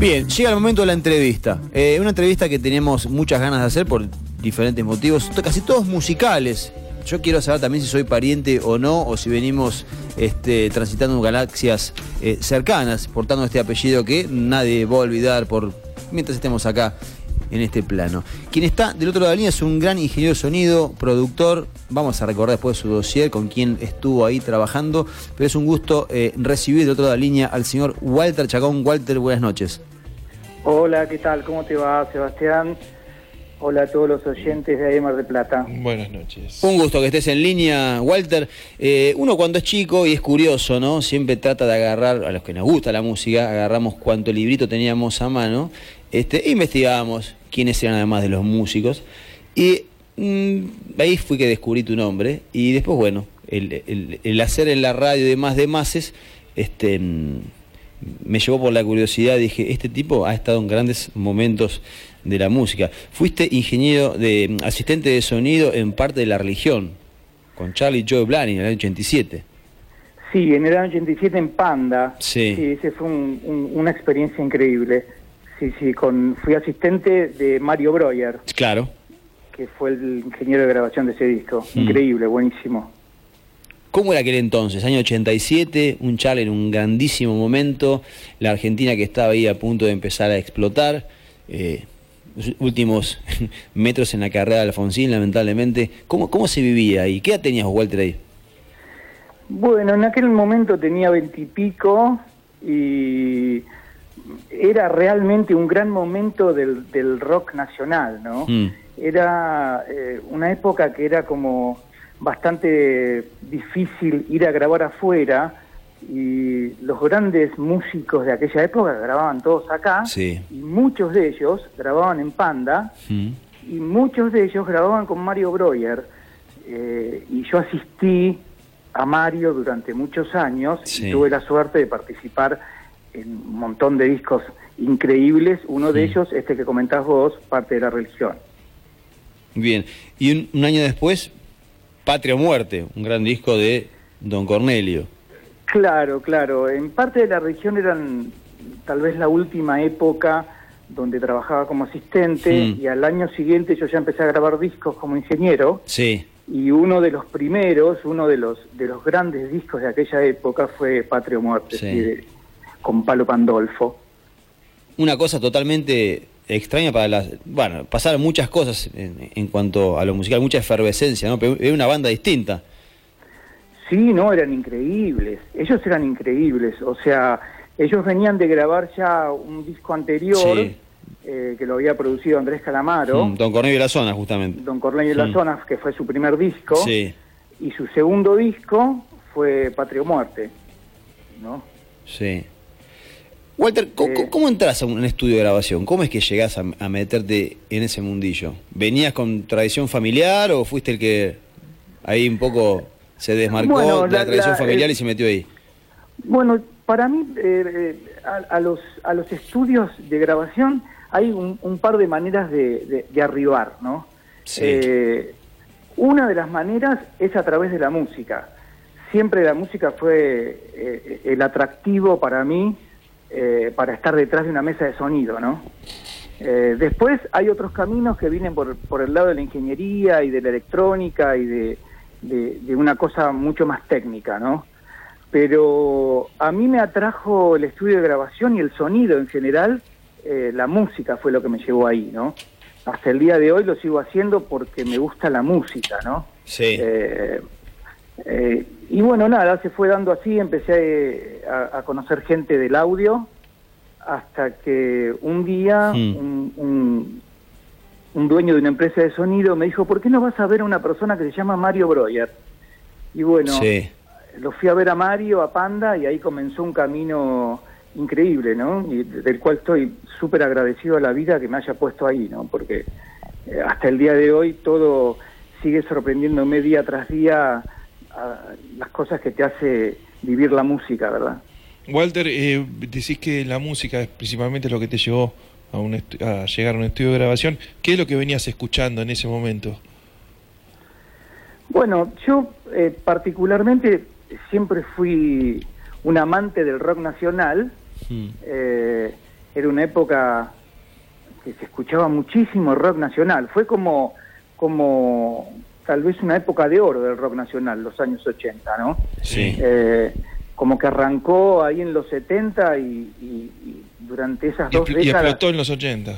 Bien, llega el momento de la entrevista. Eh, una entrevista que tenemos muchas ganas de hacer por diferentes motivos, casi todos musicales. Yo quiero saber también si soy pariente o no, o si venimos este, transitando galaxias eh, cercanas, portando este apellido que nadie va a olvidar por mientras estemos acá en este plano. Quien está del otro lado de la línea es un gran ingeniero de sonido, productor. Vamos a recordar después su dossier con quien estuvo ahí trabajando. Pero es un gusto eh, recibir del otro lado de la línea al señor Walter Chacón. Walter, buenas noches. Hola, ¿qué tal? ¿Cómo te va, Sebastián? Hola a todos los oyentes de Aymar de Plata. Buenas noches. Un gusto que estés en línea, Walter. Eh, uno cuando es chico y es curioso, ¿no? Siempre trata de agarrar, a los que nos gusta la música, agarramos cuánto librito teníamos a mano, este, e investigábamos quiénes eran además de los músicos. Y mm, ahí fui que descubrí tu nombre. Y después, bueno, el, hacer en la radio de más de máses, este, mm, me llevó por la curiosidad. Dije, este tipo ha estado en grandes momentos de la música. Fuiste ingeniero de asistente de sonido en parte de la religión, con Charlie Joe Blaney en el año 87. Sí, en el año 87 en Panda. Sí. sí ese fue una experiencia increíble. Sí, sí, con, fui asistente de Mario Breuer. Claro. Que fue el ingeniero de grabación de ese disco. Mm. Increíble, buenísimo. ¿Cómo era aquel entonces? Año 87, un Charlie en un grandísimo momento, la Argentina que estaba ahí a punto de empezar a explotar. Eh, los últimos metros en la carrera de Alfonsín, lamentablemente. ¿Cómo, ¿Cómo se vivía ahí? ¿Qué edad tenías, Walter, ahí? Bueno, en aquel momento tenía veintipico y, era realmente un gran momento del, del rock nacional, ¿no? Mm. Era eh, una época que era como bastante difícil ir a grabar afuera y los grandes músicos de aquella época grababan todos acá y muchos de ellos grababan en Panda mm. y muchos de ellos grababan con Mario Breuer eh, y yo asistí a Mario durante muchos años y tuve la suerte de participar en un montón de discos increíbles, uno de ellos, este que comentás vos, parte de la religión. Bien, y un año después, Patria o Muerte, un gran disco de Don Cornelio. Claro, claro. En parte de la región eran tal vez la última época donde trabajaba como asistente y al año siguiente yo ya empecé a grabar discos como ingeniero. Sí. Y uno de los primeros, uno de los de los grandes discos de aquella época fue Patria o Muerte, con Palo Pandolfo. Una cosa totalmente extraña para las... Bueno, pasaron muchas cosas en, cuanto a lo musical, mucha efervescencia, ¿no? Pero es una banda distinta. Sí, no, eran increíbles. Ellos eran increíbles. O sea, ellos venían de grabar ya un disco anterior eh, que lo había producido Andrés Calamaro. Mm, Don Cornelio de la Zona, justamente. Don Cornelio de la Zona, que fue su primer disco. Sí. Y su segundo disco fue Patrio Muerte. ¿No? Sí. Walter, eh, ¿cómo, entras a un estudio de grabación? ¿Cómo es que llegás a, a, meterte en ese mundillo? ¿Venías con tradición familiar o fuiste el que ahí un poco se desmarcó de la, tradición familiar y se metió ahí. Bueno, para mí, eh, eh, a, los, a los estudios de grabación hay un, par de maneras de, arribar, ¿no? Eh, una de las maneras es a través de la música. Siempre la música fue el atractivo para mí para estar detrás de una mesa de sonido, ¿no? después hay otros caminos que vienen por, por el lado de la ingeniería y de la electrónica y de, de, una cosa mucho más técnica, ¿no? Pero a mí me atrajo el estudio de grabación y el sonido en general, eh, la música fue lo que me llevó ahí, ¿no? Hasta el día de hoy lo sigo haciendo porque me gusta la música, ¿no? Sí. Eh, eh, y bueno, nada, se fue dando así, empecé a, conocer gente del audio, hasta que un día un, un dueño de una empresa de sonido me dijo, ¿por qué no vas a ver a una persona que se llama Mario Breuer? Y bueno, lo fui a ver a Mario, a Panda, y ahí comenzó un camino increíble, ¿no? Y del cual estoy súper agradecido a la vida que me haya puesto ahí, ¿no? Porque eh, hasta el día de hoy todo sigue sorprendiéndome día tras día las cosas que te hace vivir la música, ¿verdad? Walter, eh, decís que la música es principalmente lo que te llevó a, un a llegar a un estudio de grabación. ¿Qué es lo que venías escuchando en ese momento? Bueno, yo eh, particularmente siempre fui un amante del rock nacional hmm. eh, era una época que se escuchaba muchísimo rock nacional. Fue como, como tal vez una época de oro del rock nacional, los años 80, ¿no? Sí. Eh, como que arrancó ahí en los 70 y, y- y durante esas Y, dos y décadas... explotó en los 80.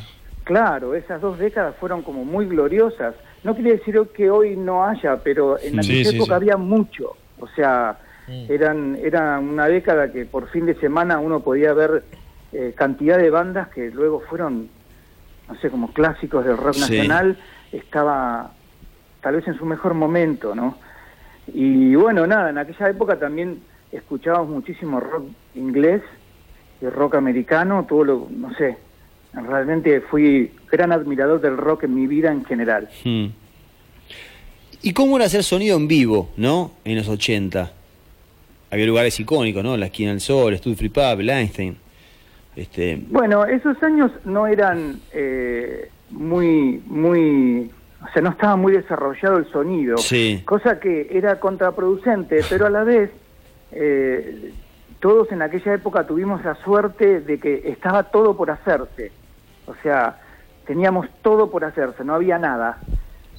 Claro, esas dos décadas fueron como muy gloriosas. No quiere decir que hoy no haya, pero en aquella sí, época sí. había mucho. O sea, Mm. eran era una década que por fin de semana uno podía ver eh, cantidad de bandas que luego fueron, no sé, como clásicos del rock nacional. Estaba tal vez en su mejor momento, ¿no? Y bueno, nada, en aquella época también escuchábamos muchísimo rock inglés y rock americano, todo lo, no sé, realmente fui gran admirador del rock en mi vida en general. Hmm. ¿Y cómo era hacer sonido en vivo, no? En los 80. Había lugares icónicos, ¿no? La Esquina del Sol, Studio Free Pub, el Einstein. Este, Bueno, esos años no eran eh, muy, muy, o sea, no estaba muy desarrollado el sonido, Sí. cosa que era contraproducente, pero a la vez eh, todos en aquella época tuvimos la suerte de que estaba todo por hacerse, o sea, teníamos todo por hacerse, no había nada,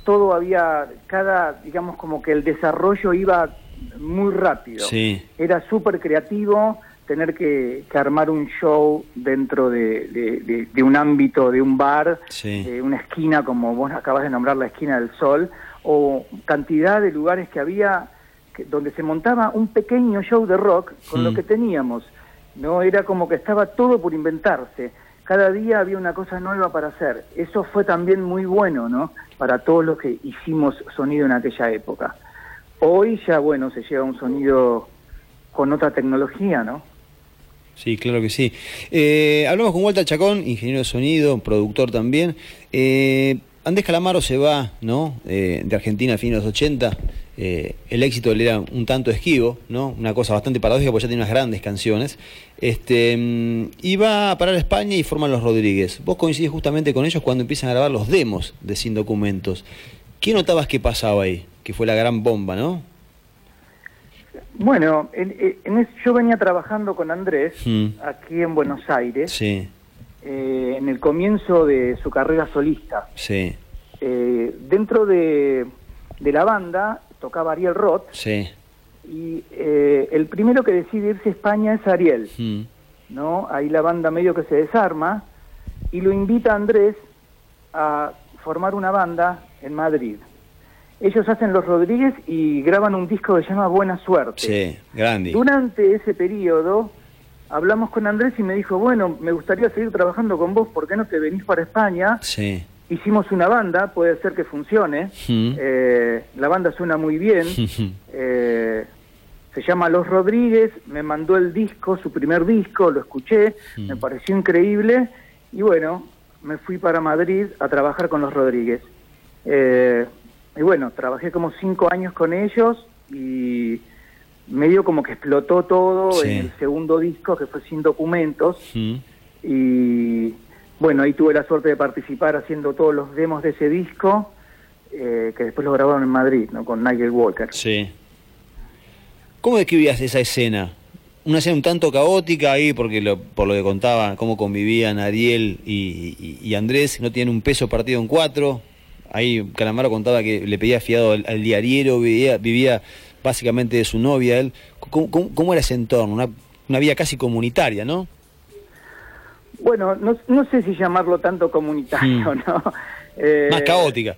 todo había, cada, digamos como que el desarrollo iba muy rápido sí. era súper creativo tener que, que armar un show dentro de, de- de- de un ámbito, de un bar, Sí. de una esquina, como vos acabas de nombrar la esquina del sol, o cantidad de lugares que había que- donde se montaba un pequeño show de rock con Mm. lo que teníamos. No era como que estaba todo por inventarse. Cada día había una cosa nueva para hacer. Eso fue también muy bueno, ¿no? Para todos los que hicimos sonido en aquella época. Hoy ya, bueno, se lleva un sonido con otra tecnología, ¿no? Sí, claro que sí. Eh, hablamos con Walter Chacón, ingeniero de sonido, productor también. Eh, Andrés Calamaro se va, ¿no? Eh, de Argentina a fines de los 80. Eh, el éxito le era un tanto esquivo, ¿no? Una cosa bastante paradójica porque ya tiene unas grandes canciones. Este, mm, y va a parar a España y forman los Rodríguez. Vos coincidís justamente con ellos cuando empiezan a grabar los demos de Sin Documentos. ¿Qué notabas que pasaba ahí? Que fue la gran bomba, ¿no? Bueno, en, en es- yo venía trabajando con Andrés Mm. aquí en Buenos Aires, Sí, eh, en el comienzo de su carrera solista. sí, Eh, dentro de, de la banda tocaba Ariel Roth sí. y eh, el primero que decide irse a España es Ariel. Mm. ¿no? Ahí la banda medio que se desarma y lo invita a Andrés a formar una banda en Madrid. Ellos hacen Los Rodríguez y graban un disco que se llama Buena Suerte. Sí, grande. Durante ese periodo hablamos con Andrés y me dijo, bueno, me gustaría seguir trabajando con vos, ¿por qué no te venís para España? Sí. Hicimos una banda, puede ser que funcione. Mm. Eh, la banda suena muy bien. Eh, se llama Los Rodríguez, me mandó el disco, su primer disco, lo escuché, Mm. me pareció increíble y bueno, me fui para Madrid a trabajar con Los Rodríguez. Eh, y bueno, trabajé como cinco años con ellos y medio como que explotó todo Sí. en el segundo disco que fue Sin Documentos y bueno, ahí tuve la suerte de participar haciendo todos los demos de ese disco eh, que después lo grabaron en Madrid, ¿no? Con Nigel Walker. Sí. ¿Cómo describías esa escena? Una escena un tanto caótica ahí, porque lo- por lo que contaba, cómo convivían Ariel y, y- y Andrés, no tienen un peso partido en cuatro. Ahí Calamaro contaba que le pedía fiado al, al diariero, vivía, vivía básicamente de su novia. Él. ¿Cómo, cómo- cómo era ese entorno? Una, una vida casi comunitaria, ¿no? Bueno, no, no sé si llamarlo tanto comunitario, Mm. ¿no? Eh, Más caótica.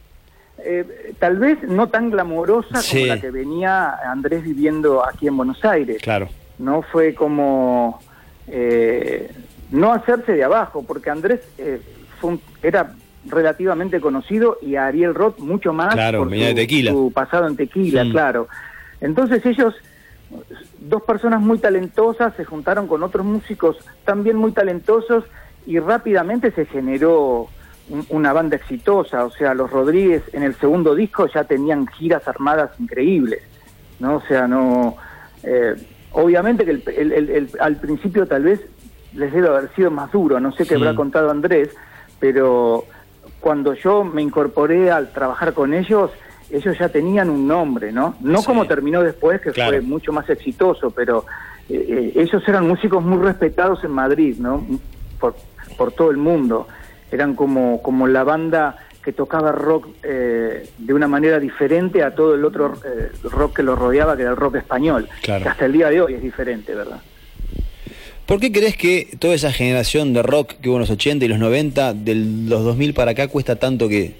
eh, tal vez no tan glamorosa Sí. como la que venía Andrés viviendo aquí en Buenos Aires. Claro. No fue como eh, no hacerse de abajo, porque Andrés eh, fue un- era relativamente conocido y a Ariel Roth mucho más Claro, por su, Tequila. su pasado en tequila, Mm. claro. Entonces ellos, dos personas muy talentosas, se juntaron con otros músicos también muy talentosos y rápidamente se generó un- una banda exitosa. O sea, los Rodríguez en el segundo disco ya tenían giras armadas increíbles, ¿no? O sea, no... eh, obviamente que el- el- el- el- al principio tal vez les debe haber sido más duro, no sé qué Mm. habrá contado Andrés, pero cuando yo me incorporé al trabajar con ellos, ellos ya tenían un nombre, ¿no? No Sí. como terminó después, que Claro. fue mucho más exitoso, pero eh, eh, ellos eran músicos muy respetados en Madrid, ¿no? Por, por todo el mundo. Eran como, como la banda que tocaba rock eh, de una manera diferente a todo el otro eh, rock que lo rodeaba, que era el rock español, que hasta el día de hoy es diferente, ¿verdad? ¿Por qué crees que toda esa generación de rock que hubo en los 80 y los 90, de los 2000 para acá, cuesta tanto que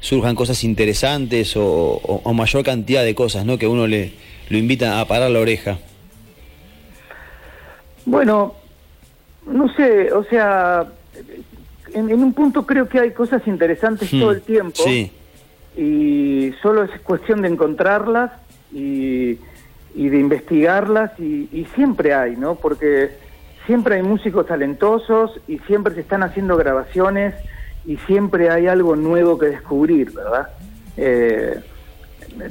surjan cosas interesantes o, mayor cantidad de cosas, ¿no? Que uno le lo invita a parar la oreja. Bueno, no sé, o sea, en, un punto creo que hay cosas interesantes todo el hmm, tiempo. Sí. Y solo es cuestión de encontrarlas y, de investigarlas y, siempre hay, ¿no? Porque siempre hay músicos talentosos y siempre se están haciendo grabaciones y siempre hay algo nuevo que descubrir, ¿verdad? Eh,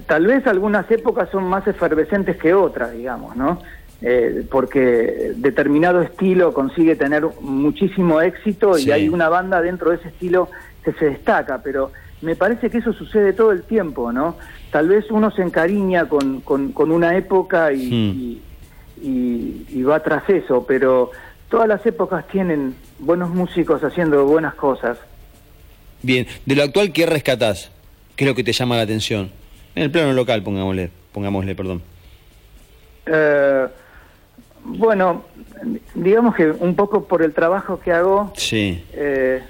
tal vez algunas épocas son más efervescentes que otras, digamos, ¿no? Eh, porque determinado estilo consigue tener muchísimo éxito y hay una banda dentro de ese estilo que se destaca, pero me parece que eso sucede todo el tiempo, ¿no? Tal vez uno se encariña con, con, una época y, hmm. Y, va tras eso, pero todas las épocas tienen buenos músicos haciendo buenas cosas. Bien, de lo actual, ¿qué rescatás? ¿Qué es lo que te llama la atención? En el plano local, pongámosle, pongámosle perdón. Eh, bueno, digamos que un poco por el trabajo que hago, sí. Eh,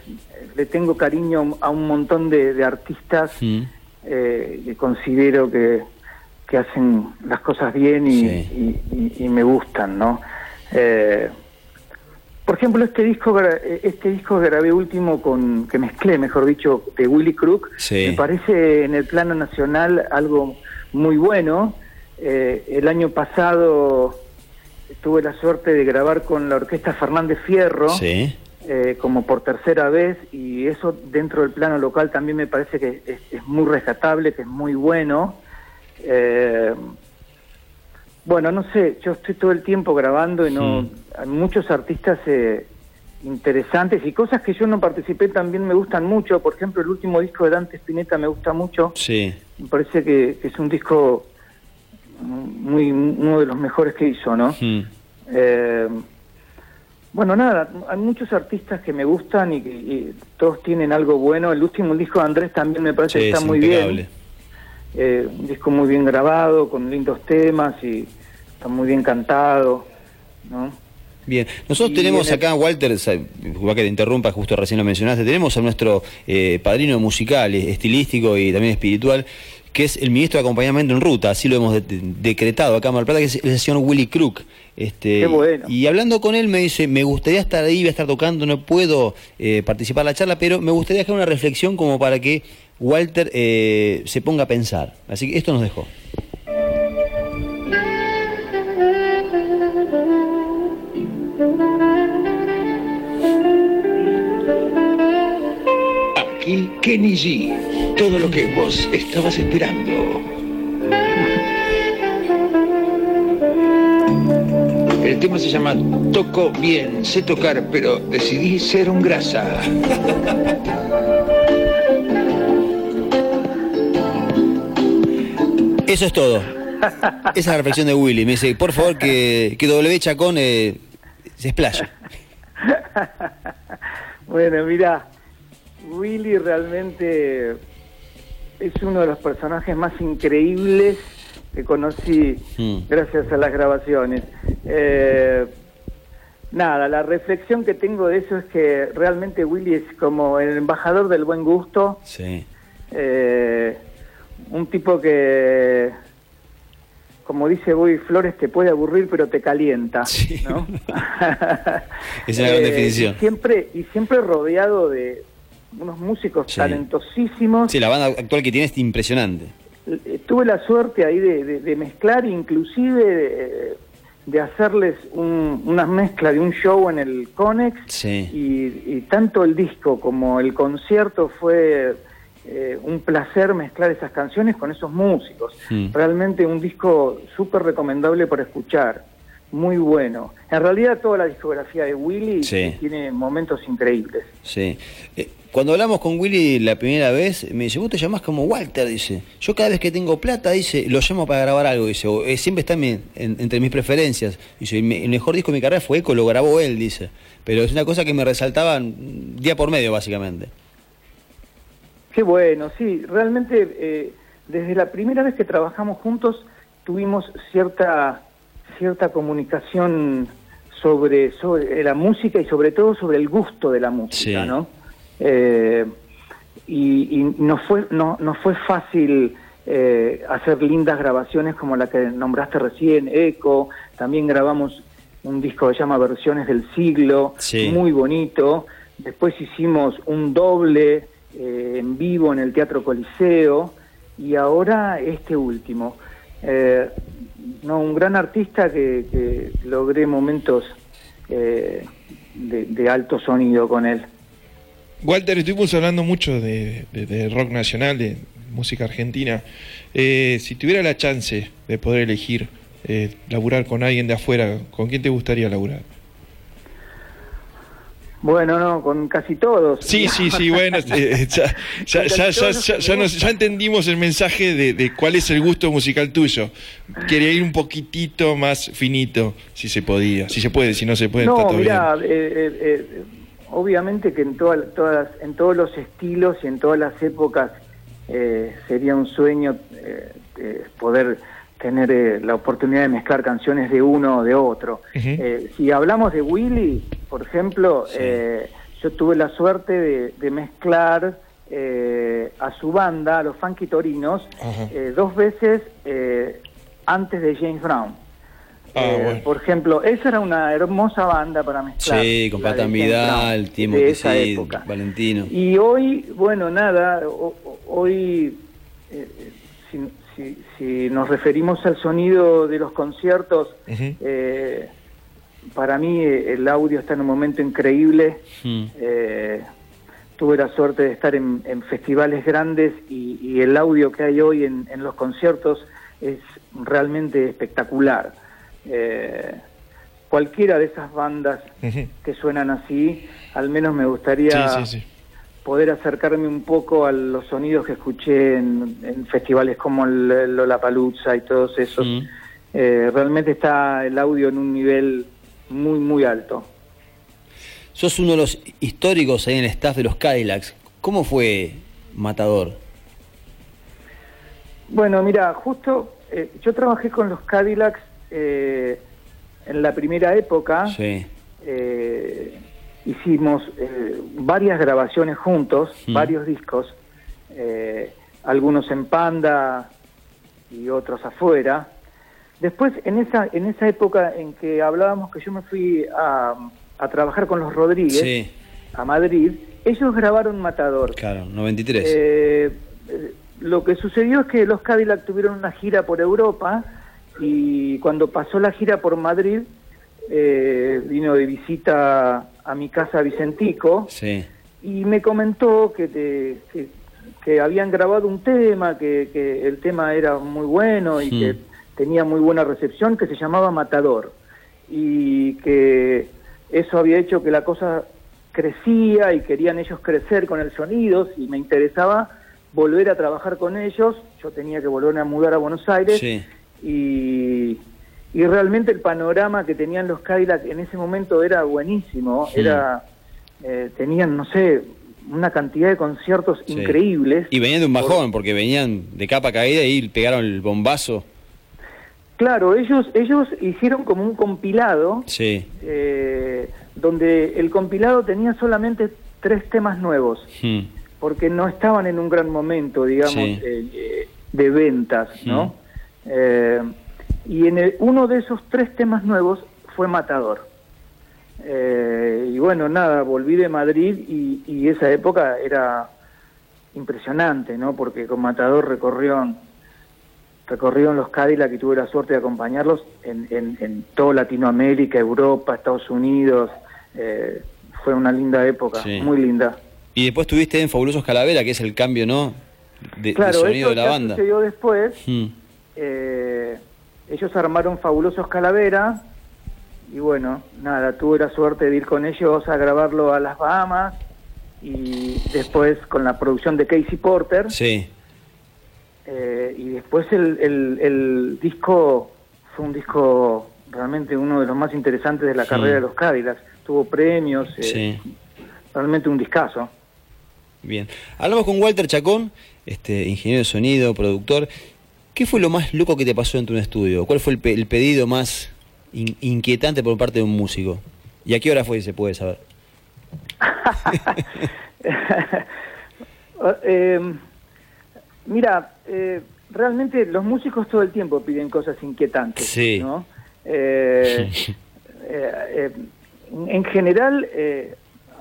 le tengo cariño a un montón de, artistas mm. eh, que considero que, que, hacen las cosas bien y, me gustan, ¿no? Eh, por ejemplo, este disco, este disco que grabé último con, que mezclé, mejor dicho, de Willy Crook, me parece en el plano nacional algo muy bueno. el año pasado tuve la suerte de grabar con la orquesta Fernández Fierro, eh, como por tercera vez, y eso dentro del plano local también me parece que es, muy rescatable, que es muy bueno. Eh, bueno, no sé, yo estoy todo el tiempo grabando y no hay muchos artistas eh, interesantes y cosas que yo no participé también me gustan mucho. Por ejemplo, el último disco de Dante Spinetta me gusta mucho. Sí. Me parece que es un disco muy uno de los mejores que hizo, ¿no? Eh, bueno, nada, hay muchos artistas que me gustan y que todos tienen algo bueno. El último disco de Andrés también me parece que está muy bien. Eh, un disco muy bien grabado, con lindos temas y está muy bien cantado, ¿no? Bien, nosotros tenemos acá, Walter, va que te interrumpa, justo recién lo mencionaste, tenemos a nuestro eh, padrino musical, estilístico y también espiritual, que es el ministro de Acompañamiento en Ruta, así lo hemos decretado acá en Mar Plata, que es el señor Willy Crook. Este, Qué bueno. Y hablando con él me dice, me gustaría estar ahí, voy a estar tocando, no puedo eh, participar en la charla, pero me gustaría dejar una reflexión como para que Walter eh, se ponga a pensar. Así que esto nos dejó. Aquí Kenny G todo lo que vos estabas esperando. El tema se llama Toco bien, sé tocar, pero decidí ser un grasa. Eso es todo. Esa es la reflexión de Willy. Me dice, por favor, que, que W Chacón eh, se explaya. bueno, mira, Willy realmente es uno de los personajes más increíbles que conocí hmm. gracias a las grabaciones. Eh, nada, la reflexión que tengo de eso es que realmente Willy es como el embajador del buen gusto. Sí. Eh, un tipo que, como dice Boy Flores, te puede aburrir pero te calienta. Sí. ¿no? es una gran eh, definición. siempre, y siempre rodeado de, unos músicos talentosísimos. Sí, la banda actual que tiene es impresionante. Eh, tuve la suerte ahí de, mezclar, inclusive de, hacerles una mezcla de un show en el Conex. Y, tanto el disco como el concierto fue eh, un placer mezclar esas canciones con esos músicos. Realmente un disco súper recomendable para escuchar. muy bueno. En realidad toda la discografía de Willy tiene momentos increíbles. Sí. Eh, cuando hablamos con Willy la primera vez, me dice, vos te llamás como Walter, dice. Yo cada vez que tengo plata, dice, lo llamo para grabar algo, dice. O, eh, siempre está entre mis preferencias. Dice, el mejor disco de mi carrera fue Eco, lo grabó él, dice. Pero es una cosa que me resaltaba día por medio, básicamente. Qué bueno, sí. Realmente, eh, desde la primera vez que trabajamos juntos, tuvimos cierta cierta comunicación sobre, sobre la música y sobre todo sobre el gusto de la música, ¿no? Eh, y, y no fue no, no fue fácil eh, hacer lindas grabaciones como la que nombraste recién, Eco, también grabamos un disco que se llama Versiones del Siglo, muy bonito, después hicimos un doble eh, en vivo en el Teatro Coliseo y ahora este último. Eh, no, un gran artista que, logré momentos eh, de, alto sonido con él. Walter, estuvimos hablando mucho de, rock nacional, de música argentina. Eh, si tuviera la chance de poder elegir laburar con alguien de afuera, ¿con quién te gustaría laburar? Bueno, no, con casi todos. Sí, sí, sí, bueno, eh, ya, ya, ya, ya, entendimos el mensaje de, cuál es el gusto musical tuyo. Quería ir un poquitito más finito, si se podía, si se puede, si no se puede. No, eh, eh, obviamente que en, todas, en todos los estilos y en todas las épocas sería un sueño poder tener eh, la oportunidad de mezclar canciones de uno o de otro. Eh, si hablamos de Willy, por ejemplo, eh, yo tuve la suerte de, mezclar a su banda, a los Funky Torinos, dos veces antes de James Brown. Ah, por ejemplo, esa era una hermosa banda para mezclar. Sí, con Patan Vidal, Timo Valentino. Y hoy, bueno, nada, hoy si, nos referimos al sonido de los conciertos, eh, para mí eh, el audio está en un momento increíble. Hmm. Eh, tuve la suerte de estar en, festivales grandes y, el audio que hay hoy en, los conciertos es realmente espectacular. cualquiera de esas bandas que suenan así, al menos me gustaría poder acercarme un poco a los sonidos que escuché en, festivales como el Lollapalooza y todos esos. Eh, realmente está el audio en un nivel muy, muy alto. Sos uno de los históricos ahí en el staff de los Cadillacs. ¿Cómo fue Matador? Bueno, mira, justo eh, yo trabajé con los Cadillacs eh, en la primera época. Sí hicimos eh, varias grabaciones juntos, mm. varios discos, eh, algunos en Panda y otros afuera. Después, en esa, en esa época en que hablábamos que yo me fui a, a trabajar con los Rodríguez a Madrid, ellos grabaron Matador. Claro, 93. Eh, lo que sucedió es que los Cadillac tuvieron una gira por Europa y cuando pasó la gira por Madrid, vino de visita a mi casa Vicentico y me comentó que, que, habían grabado un tema, que, el tema era muy bueno y que hmm. tenía muy buena recepción, que se llamaba Matador y que eso había hecho que la cosa crecía y querían ellos crecer con el sonido y me interesaba volver a trabajar con ellos. Yo tenía que volver a mudar a Buenos Aires y y realmente el panorama que tenían los Cadillac en ese momento era buenísimo, era eh, tenían, no sé, una cantidad de conciertos increíbles. Y venían de un bajón, porque venían de capa caída y pegaron el bombazo. Claro, ellos ellos hicieron como un compilado, sí. Eh, donde el compilado tenía solamente tres temas nuevos, hmm. porque no estaban en un gran momento, digamos, eh, de ventas, ¿no? Hmm. Y en uno de esos tres temas nuevos fue Matador. Eh, y bueno, nada, volví de Madrid y, esa época era impresionante, ¿no? Porque con Matador recorrió, recorrieron los Cadillac y tuve la suerte de acompañarlos en, en, toda Latinoamérica, Europa, Estados Unidos. Eh, fue una linda época, muy linda. Y después tuviste en Fabulosos Calavera, que es el cambio, ¿no? De, sonido de la banda. sucedió después. Hmm. Eh, ellos armaron Fabulosos Calavera y bueno, nada, tuve la suerte de ir con ellos a grabarlo a las Bahamas y después con la producción de Casey Porter. Sí. Eh, y después el, el, disco fue un disco realmente uno de los más interesantes de la carrera de los Cadillacs. Tuvo premios, eh, realmente un discazo. Bien. Hablamos con Walter Chacón, este ingeniero de sonido, productor. ¿Qué fue lo más loco que te pasó en tu estudio? ¿Cuál fue el, pedido más inquietante por parte de un músico? ¿Y a qué hora fue, se puede saber? Eh, mira, eh, realmente los músicos todo el tiempo piden cosas inquietantes, sí. ¿no? Eh, en general,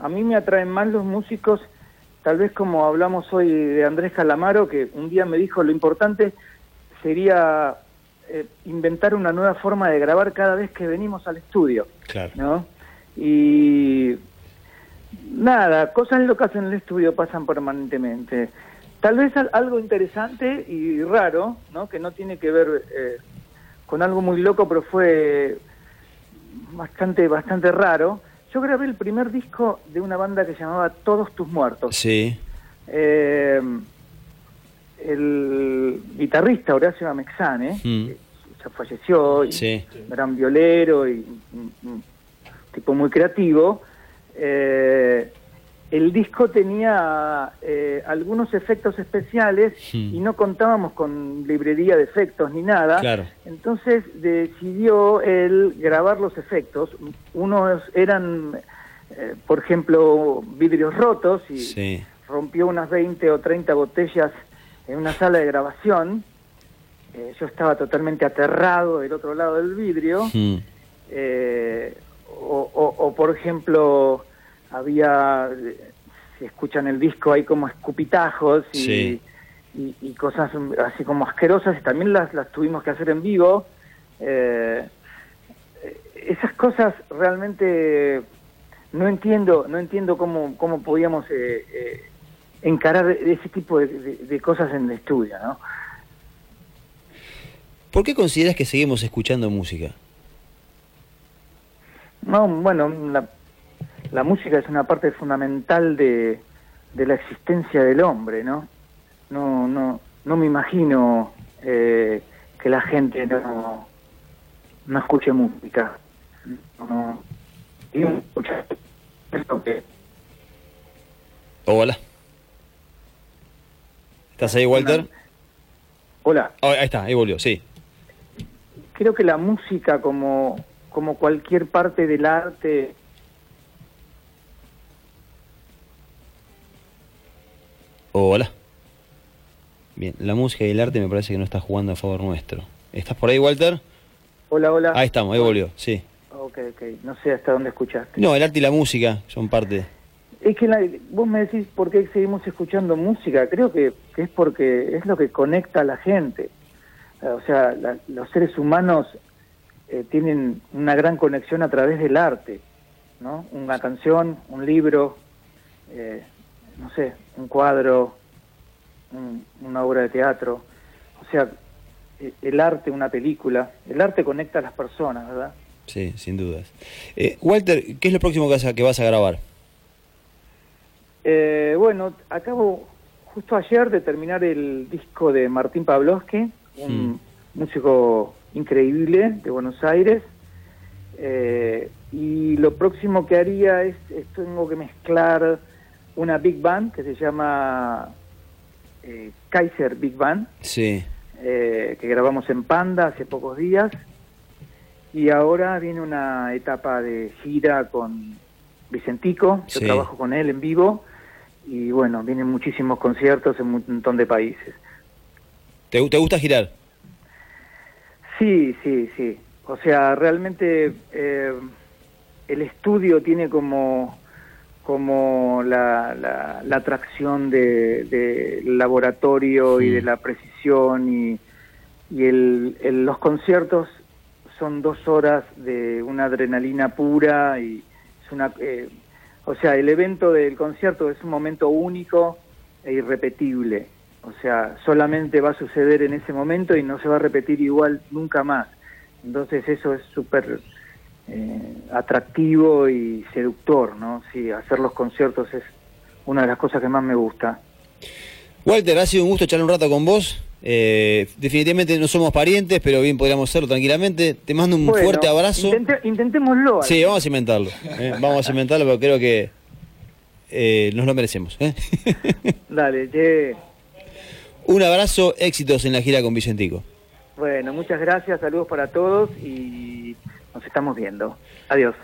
a mí me atraen más los músicos, tal vez como hablamos hoy de Andrés Calamaro, que un día me dijo lo importante sería inventar una nueva forma de grabar cada vez que venimos al estudio, claro. ¿no? Y Nada, cosas locas en el estudio pasan permanentemente. Tal vez algo interesante y raro, ¿no? que no tiene que ver eh, con algo muy loco, pero fue bastante, bastante raro. Yo grabé el primer disco de una banda que se llamaba Todos tus muertos. Sí. Eh, el guitarrista Horacio Amexane, mm. ya falleció, y gran violero y un tipo muy creativo, eh, el disco tenía eh, algunos efectos especiales hmm. y no contábamos con librería de efectos ni nada. Entonces decidió él grabar los efectos. Unos eran, eh, por ejemplo, vidrios rotos y rompió unas 20 o 30 botellas en una sala de grabación. Eh, yo estaba totalmente aterrado del otro lado del vidrio. Hmm. o, por ejemplo, había, si escuchan el disco, hay como escupitajos y, y, cosas así como asquerosas, y también las, las tuvimos que hacer en vivo. Eh, esas cosas realmente no entiendo, no entiendo cómo, cómo podíamos eh, eh, encarar ese tipo de, de, cosas en el estudio, ¿no? ¿Por qué consideras que seguimos escuchando música? No, bueno, la, la música es una parte fundamental de, de la existencia del hombre, ¿no? No, no, no me imagino eh, que la gente no, no escuche música. No, Hola. ¿Estás ahí, Walter? Hola. Oh, ahí está, ahí volvió, sí. Creo que la música, como, como cualquier parte del arte, Hola. Bien, la música y el arte me parece que no está jugando a favor nuestro. ¿Estás por ahí, Walter? Hola, hola. Ahí estamos, ahí volvió, sí. Ok, ok. No sé hasta dónde escuchaste. No, el arte y la música son parte. Es que vos me decís por qué seguimos escuchando música. Creo que, es porque es lo que conecta a la gente. O sea, los seres humanos eh, tienen una gran conexión a través del arte, ¿no? Una canción, un libro, eh, no sé, un cuadro, una obra de teatro, o sea, e, el arte, una película, el arte conecta a las personas, ¿verdad? Sí, sin dudas. Eh, Walter, ¿qué es lo próximo que vas a grabar? Eh, bueno, acabo justo ayer de terminar el disco de Martín Pavlovsky, un músico increíble de Buenos Aires. Eh, y lo próximo que haría es, es, tengo que mezclar una Big Band que se llama eh, Kaiser Big Band, sí. Eh, que grabamos en Panda hace pocos días. Y ahora viene una etapa de gira con Vicentico, yo trabajo con él en vivo. Y bueno, vienen muchísimos conciertos en un montón de países. ¿Te, te gusta girar? Sí, sí, sí. O sea, realmente eh, el estudio tiene como como la, la, atracción del de, laboratorio y de la precisión y, y el, los conciertos son dos horas de una adrenalina pura y es una eh, o sea el evento del concierto es un momento único e irrepetible o sea solamente va a suceder en ese momento y no se va a repetir igual nunca más entonces eso es súper atractivo y seductor, ¿no? Sí, hacer los conciertos es una de las cosas que más me gusta. Walter, ha sido un gusto charlar un rato con vos. Eh, definitivamente no somos parientes, pero bien podríamos hacerlo tranquilamente. Te mando un fuerte abrazo. intentémoslo. Sí, vamos a cimentarlo. Eh, vamos a cimentarlo porque creo que eh, nos lo merecemos. Dale, che. Un abrazo, éxitos en la gira con Vicentico. Bueno, muchas gracias, saludos para todos y nos estamos viendo. Adiós.